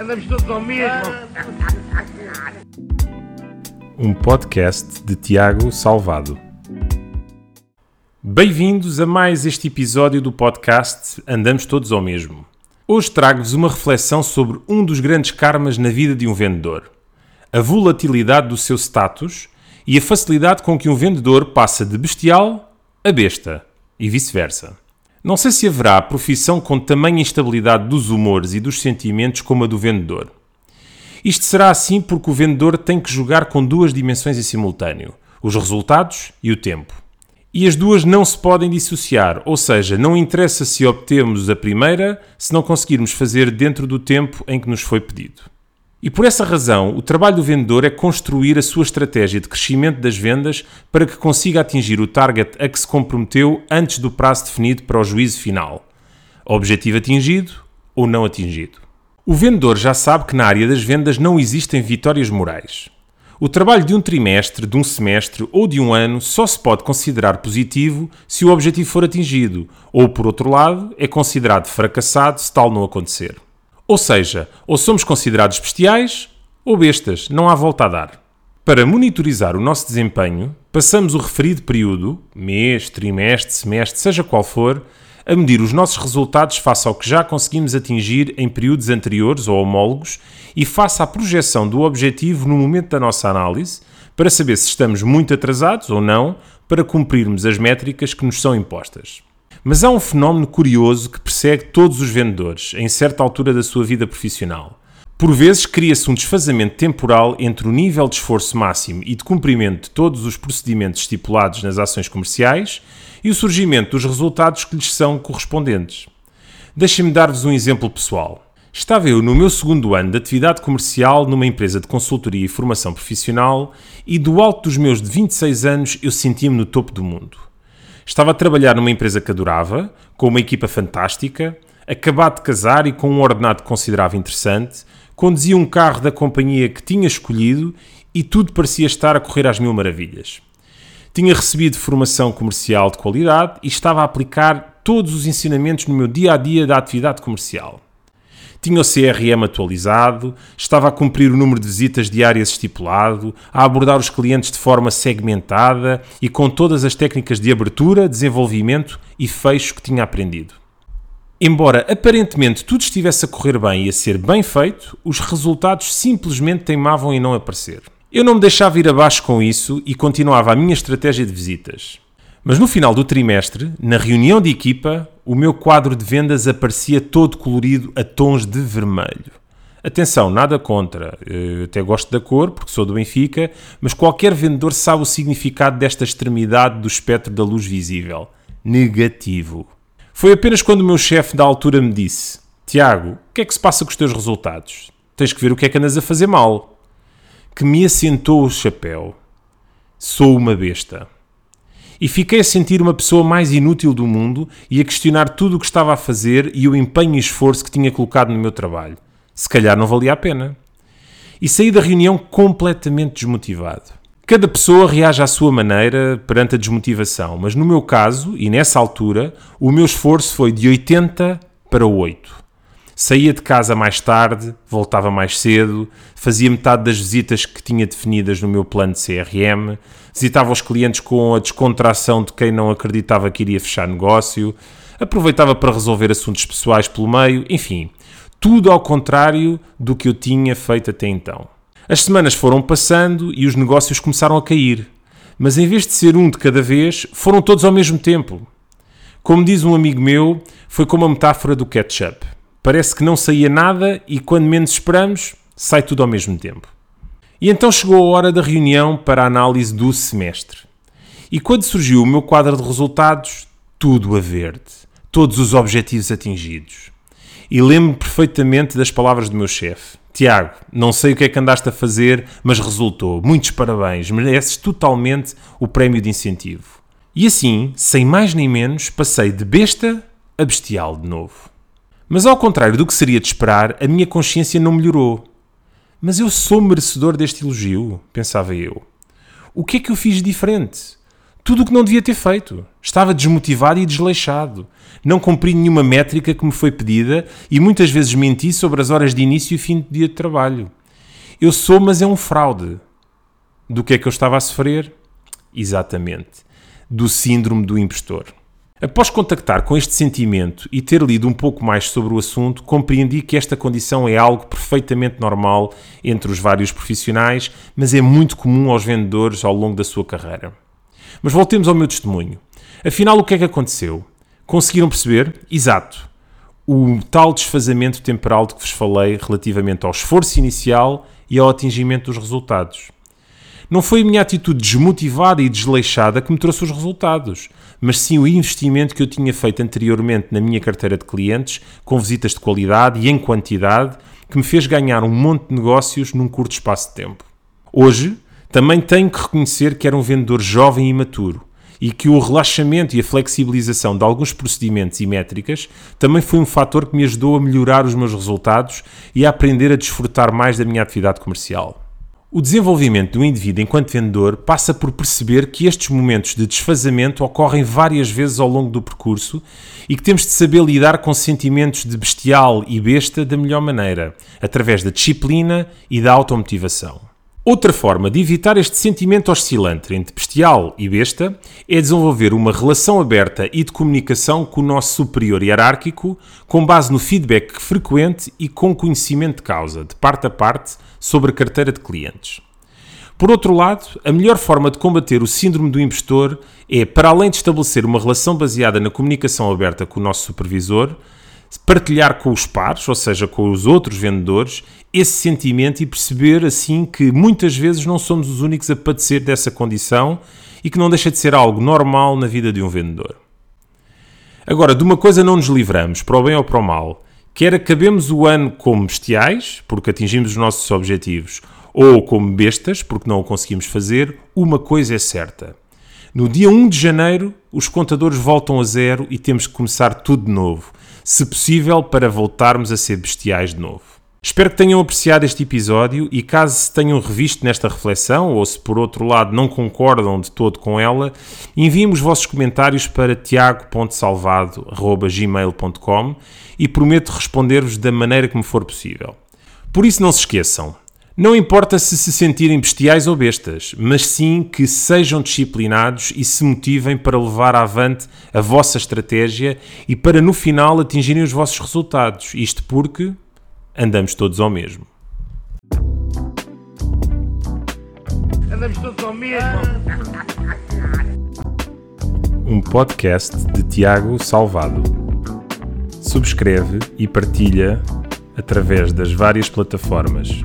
Andamos todos ao mesmo. Um podcast de Tiago Salvado. Bem-vindos a mais este episódio do podcast Andamos Todos ao Mesmo. Hoje trago-vos uma reflexão sobre um dos grandes karmas na vida de um vendedor: a volatilidade do seu status e a facilidade com que um vendedor passa de bestial a besta e vice-versa. Não sei se haverá profissão com tamanha instabilidade dos humores e dos sentimentos como a do vendedor. Isto será assim porque o vendedor tem que jogar com duas dimensões em simultâneo: os resultados e o tempo. E as duas não se podem dissociar, ou seja, não interessa se obtemos a primeira se não conseguirmos fazer dentro do tempo em que nos foi pedido. E por essa razão, o trabalho do vendedor é construir a sua estratégia de crescimento das vendas para que consiga atingir o target a que se comprometeu antes do prazo definido para o juízo final. Objetivo atingido ou não atingido. O vendedor já sabe que na área das vendas não existem vitórias morais. O trabalho de um trimestre, de um semestre ou de um ano só se pode considerar positivo se o objetivo for atingido, ou por outro lado, é considerado fracassado se tal não acontecer. Ou seja, ou somos considerados bestiais ou bestas, não há volta a dar. Para monitorizar o nosso desempenho, passamos o referido período, mês, trimestre, semestre, seja qual for, a medir os nossos resultados face ao que já conseguimos atingir em períodos anteriores ou homólogos e face à projeção do objetivo no momento da nossa análise, para saber se estamos muito atrasados ou não para cumprirmos as métricas que nos são impostas. Mas há um fenómeno curioso que persegue todos os vendedores em certa altura da sua vida profissional. Por vezes cria-se um desfazamento temporal entre o nível de esforço máximo e de cumprimento de todos os procedimentos estipulados nas ações comerciais e o surgimento dos resultados que lhes são correspondentes. Deixem-me dar-vos um exemplo pessoal. Estava eu no meu segundo ano de atividade comercial numa empresa de consultoria e formação profissional e do alto dos meus 26 anos eu sentia-me no topo do mundo. Estava a trabalhar numa empresa que adorava, com uma equipa fantástica, acabado de casar e com um ordenado considerável interessante, conduzia um carro da companhia que tinha escolhido e tudo parecia estar a correr às mil maravilhas. Tinha recebido formação comercial de qualidade e estava a aplicar todos os ensinamentos no meu dia a dia da atividade comercial. Tinha o CRM atualizado, estava a cumprir o número de visitas diárias estipulado, a abordar os clientes de forma segmentada e com todas as técnicas de abertura, desenvolvimento e fecho que tinha aprendido. Embora aparentemente tudo estivesse a correr bem e a ser bem feito, os resultados simplesmente teimavam em não aparecer. Eu não me deixava ir abaixo com isso e continuava a minha estratégia de visitas. Mas no final do trimestre, na reunião de equipa, o meu quadro de vendas aparecia todo colorido a tons de vermelho. Atenção, nada contra. Eu até gosto da cor, porque sou do Benfica, mas qualquer vendedor sabe o significado desta extremidade do espectro da luz visível. Negativo. Foi apenas quando o meu chefe da altura me disse: Tiago, o que é que se passa com os teus resultados? Tens que ver o que é que andas a fazer mal. Que me assentou o chapéu. Sou uma besta e fiquei a sentir uma pessoa mais inútil do mundo e a questionar tudo o que estava a fazer e o empenho e esforço que tinha colocado no meu trabalho. Se calhar não valia a pena. E saí da reunião completamente desmotivado. Cada pessoa reage à sua maneira perante a desmotivação, mas no meu caso, e nessa altura, o meu esforço foi de 80 para 8. Saía de casa mais tarde, voltava mais cedo, fazia metade das visitas que tinha definidas no meu plano de CRM, visitava os clientes com a descontração de quem não acreditava que iria fechar negócio, aproveitava para resolver assuntos pessoais pelo meio, enfim, tudo ao contrário do que eu tinha feito até então. As semanas foram passando e os negócios começaram a cair, mas em vez de ser um de cada vez, foram todos ao mesmo tempo. Como diz um amigo meu, foi como a metáfora do ketchup Parece que não saía nada e quando menos esperamos, sai tudo ao mesmo tempo. E então chegou a hora da reunião para a análise do semestre. E quando surgiu o meu quadro de resultados, tudo a verde, todos os objetivos atingidos. E lembro-me perfeitamente das palavras do meu chefe. Tiago, não sei o que é que andaste a fazer, mas resultou. Muitos parabéns, mereces totalmente o prémio de incentivo. E assim, sem mais nem menos, passei de besta a bestial de novo. Mas ao contrário do que seria de esperar, a minha consciência não melhorou. Mas eu sou merecedor deste elogio, pensava eu. O que é que eu fiz diferente? Tudo o que não devia ter feito. Estava desmotivado e desleixado. Não cumpri nenhuma métrica que me foi pedida e muitas vezes menti sobre as horas de início e fim do dia de trabalho. Eu sou, mas é um fraude. Do que é que eu estava a sofrer? Exatamente. Do síndrome do impostor. Após contactar com este sentimento e ter lido um pouco mais sobre o assunto, compreendi que esta condição é algo perfeitamente normal entre os vários profissionais, mas é muito comum aos vendedores ao longo da sua carreira. Mas voltemos ao meu testemunho. Afinal, o que é que aconteceu? Conseguiram perceber? Exato. O tal desfazamento temporal de que vos falei relativamente ao esforço inicial e ao atingimento dos resultados. Não foi a minha atitude desmotivada e desleixada que me trouxe os resultados, mas sim o investimento que eu tinha feito anteriormente na minha carteira de clientes, com visitas de qualidade e em quantidade, que me fez ganhar um monte de negócios num curto espaço de tempo. Hoje, também tenho que reconhecer que era um vendedor jovem e imaturo e que o relaxamento e a flexibilização de alguns procedimentos e métricas também foi um fator que me ajudou a melhorar os meus resultados e a aprender a desfrutar mais da minha atividade comercial. O desenvolvimento do indivíduo enquanto vendedor passa por perceber que estes momentos de desfazamento ocorrem várias vezes ao longo do percurso e que temos de saber lidar com sentimentos de bestial e besta da melhor maneira, através da disciplina e da automotivação. Outra forma de evitar este sentimento oscilante entre bestial e besta é desenvolver uma relação aberta e de comunicação com o nosso superior hierárquico, com base no feedback frequente e com conhecimento de causa, de parte a parte, sobre a carteira de clientes. Por outro lado, a melhor forma de combater o síndrome do impostor é, para além de estabelecer uma relação baseada na comunicação aberta com o nosso supervisor, partilhar com os pares, ou seja, com os outros vendedores, esse sentimento e perceber assim que muitas vezes não somos os únicos a padecer dessa condição e que não deixa de ser algo normal na vida de um vendedor. Agora, de uma coisa não nos livramos, para o bem ou para o mal, quer acabemos o ano como bestiais, porque atingimos os nossos objetivos, ou como bestas, porque não o conseguimos fazer, uma coisa é certa. No dia 1 de janeiro, os contadores voltam a zero e temos que começar tudo de novo, se possível, para voltarmos a ser bestiais de novo. Espero que tenham apreciado este episódio e caso se tenham revisto nesta reflexão ou se por outro lado não concordam de todo com ela, enviem os vossos comentários para tiago.salvado.gmail.com e prometo responder-vos da maneira que me for possível. Por isso não se esqueçam, não importa se se sentirem bestiais ou bestas, mas sim que sejam disciplinados e se motivem para levar avante a vossa estratégia e para no final atingirem os vossos resultados. Isto porque andamos todos ao mesmo. Andamos todos ao mesmo. Um podcast de Tiago Salvado. Subscreve e partilha através das várias plataformas